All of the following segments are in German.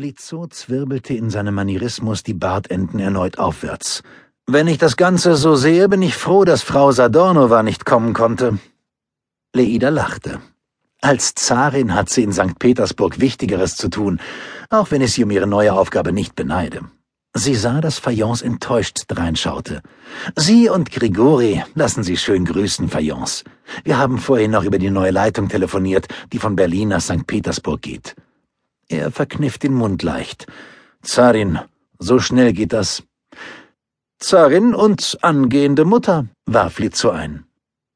Lizzo zwirbelte in seinem Manierismus die Bartenden erneut aufwärts. Wenn ich das Ganze so sehe, bin ich froh, dass Frau Sadornova nicht kommen konnte. Leida lachte. Als Zarin hat sie in St. Petersburg Wichtigeres zu tun, auch wenn ich sie um ihre neue Aufgabe nicht beneide. Sie sah, dass Fayence enttäuscht dreinschaute. Sie und Grigori lassen Sie schön grüßen, Fayence. Wir haben vorhin noch über die neue Leitung telefoniert, die von Berlin nach St. Petersburg geht. Er verkniff den Mund leicht. Zarin, so schnell geht das. Zarin und angehende Mutter, warf Litzo ein.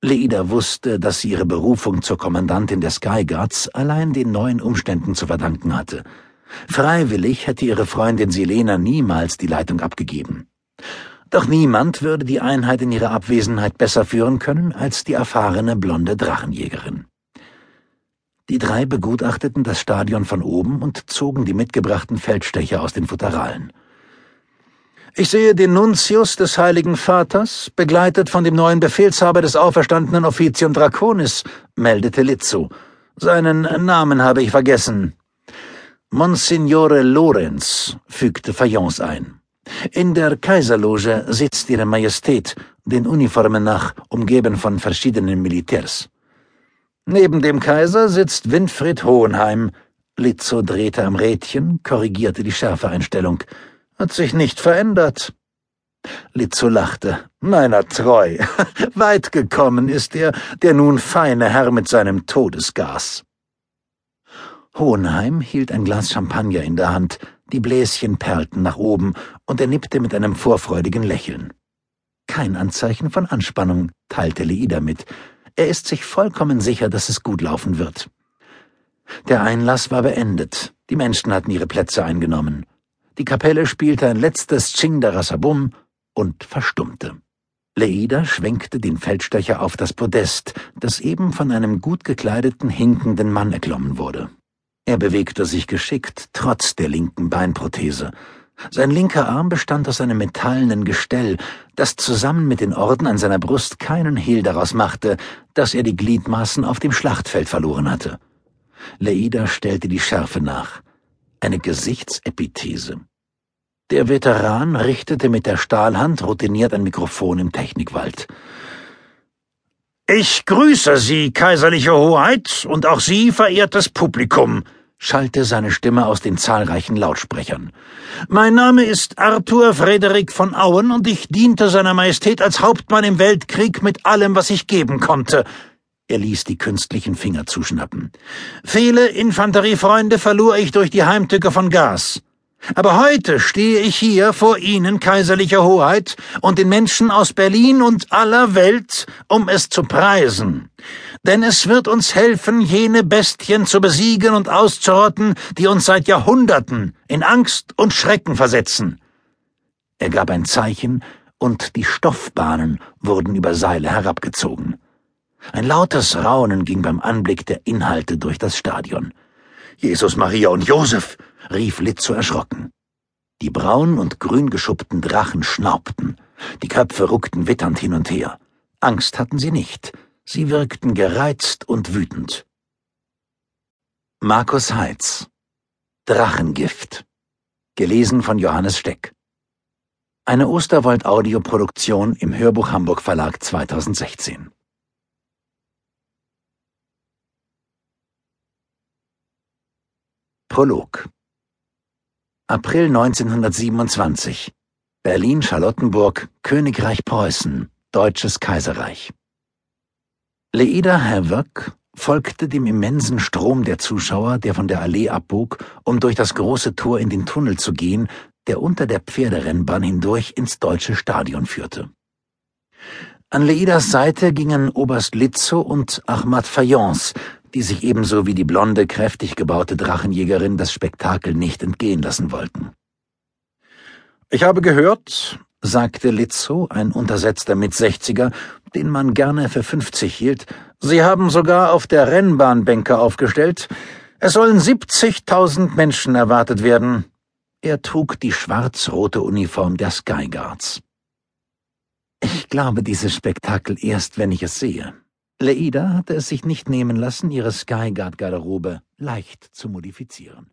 Leida wusste, dass sie ihre Berufung zur Kommandantin der Sky Guards allein den neuen Umständen zu verdanken hatte. Freiwillig hätte ihre Freundin Silena niemals die Leitung abgegeben. Doch niemand würde die Einheit in ihrer Abwesenheit besser führen können als die erfahrene blonde Drachenjägerin. Die drei begutachteten das Stadion von oben und zogen die mitgebrachten Feldstecher aus den Futteralen. Ich sehe den Nuntius des Heiligen Vaters, begleitet von dem neuen Befehlshaber des auferstandenen Offizium Draconis, meldete Lizzo. Seinen Namen habe ich vergessen. Monsignore Lorenz, fügte Fayence ein. In der Kaiserloge sitzt Ihre Majestät, den Uniformen nach, umgeben von verschiedenen Militärs. Neben dem Kaiser sitzt Winfried Hohenheim. Lizzo drehte am Rädchen, korrigierte die Schärfeeinstellung. Hat sich nicht verändert. Lizzo lachte. Meiner treu. Weit gekommen ist er, der nun feine Herr mit seinem Todesgas. Hohenheim hielt ein Glas Champagner in der Hand, die Bläschen perlten nach oben, und er nippte mit einem vorfreudigen Lächeln. Kein Anzeichen von Anspannung, teilte Leida mit, er ist sich vollkommen sicher, dass es gut laufen wird. Der Einlass war beendet. Die Menschen hatten ihre Plätze eingenommen. Die Kapelle spielte ein letztes Chingdarasabum und verstummte. Leida schwenkte den Feldstecher auf das Podest, das eben von einem gut gekleideten, hinkenden Mann erklommen wurde. Er bewegte sich geschickt, trotz der linken Beinprothese. Sein linker Arm bestand aus einem metallenen Gestell, das zusammen mit den Orden an seiner Brust keinen Hehl daraus machte, dass er die Gliedmaßen auf dem Schlachtfeld verloren hatte. Leida stellte die Schärfe nach. Eine Gesichtsepithese. Der Veteran richtete mit der Stahlhand routiniert ein Mikrofon im Technikwald. Ich grüße Sie, kaiserliche Hoheit, und auch Sie, verehrtes Publikum, schallte seine Stimme aus den zahlreichen Lautsprechern. Mein Name ist Arthur Frederik von Auen und ich diente seiner Majestät als Hauptmann im Weltkrieg mit allem, was ich geben konnte. Er ließ die künstlichen Finger zuschnappen. Viele Infanteriefreunde verlor ich durch die Heimtücke von Gas. Aber heute stehe ich hier vor Ihnen, kaiserliche Hoheit, und den Menschen aus Berlin und aller Welt, um es zu preisen denn es wird uns helfen, jene Bestien zu besiegen und auszurotten, die uns seit Jahrhunderten in Angst und Schrecken versetzen. Er gab ein Zeichen, und die Stoffbahnen wurden über Seile herabgezogen. Ein lautes Raunen ging beim Anblick der Inhalte durch das Stadion. Jesus, Maria und Josef, rief Litzo erschrocken. Die braun und grün geschuppten Drachen schnaubten, die Köpfe ruckten witternd hin und her. Angst hatten sie nicht, Sie wirkten gereizt und wütend. Markus Heitz Drachengift Gelesen von Johannes Steck. Eine Osterwald-Audioproduktion im Hörbuch Hamburg Verlag 2016 Prolog. April 1927 Berlin-Charlottenburg, Königreich Preußen, Deutsches Kaiserreich Leida Havoc folgte dem immensen Strom der Zuschauer, der von der Allee abbog, um durch das große Tor in den Tunnel zu gehen, der unter der Pferderennbahn hindurch ins deutsche Stadion führte. An Leidas Seite gingen Oberst Lizzo und Ahmad Fayence, die sich ebenso wie die blonde, kräftig gebaute Drachenjägerin das Spektakel nicht entgehen lassen wollten. Ich habe gehört, sagte Lizzo, ein untersetzter Mitsechziger, den man gerne für fünfzig hielt. Sie haben sogar auf der Rennbahn Bänke aufgestellt. Es sollen siebzigtausend Menschen erwartet werden. Er trug die schwarz-rote Uniform der Sky Guards. Ich glaube dieses Spektakel erst, wenn ich es sehe. Leida hatte es sich nicht nehmen lassen, ihre Skyguard-Garderobe leicht zu modifizieren.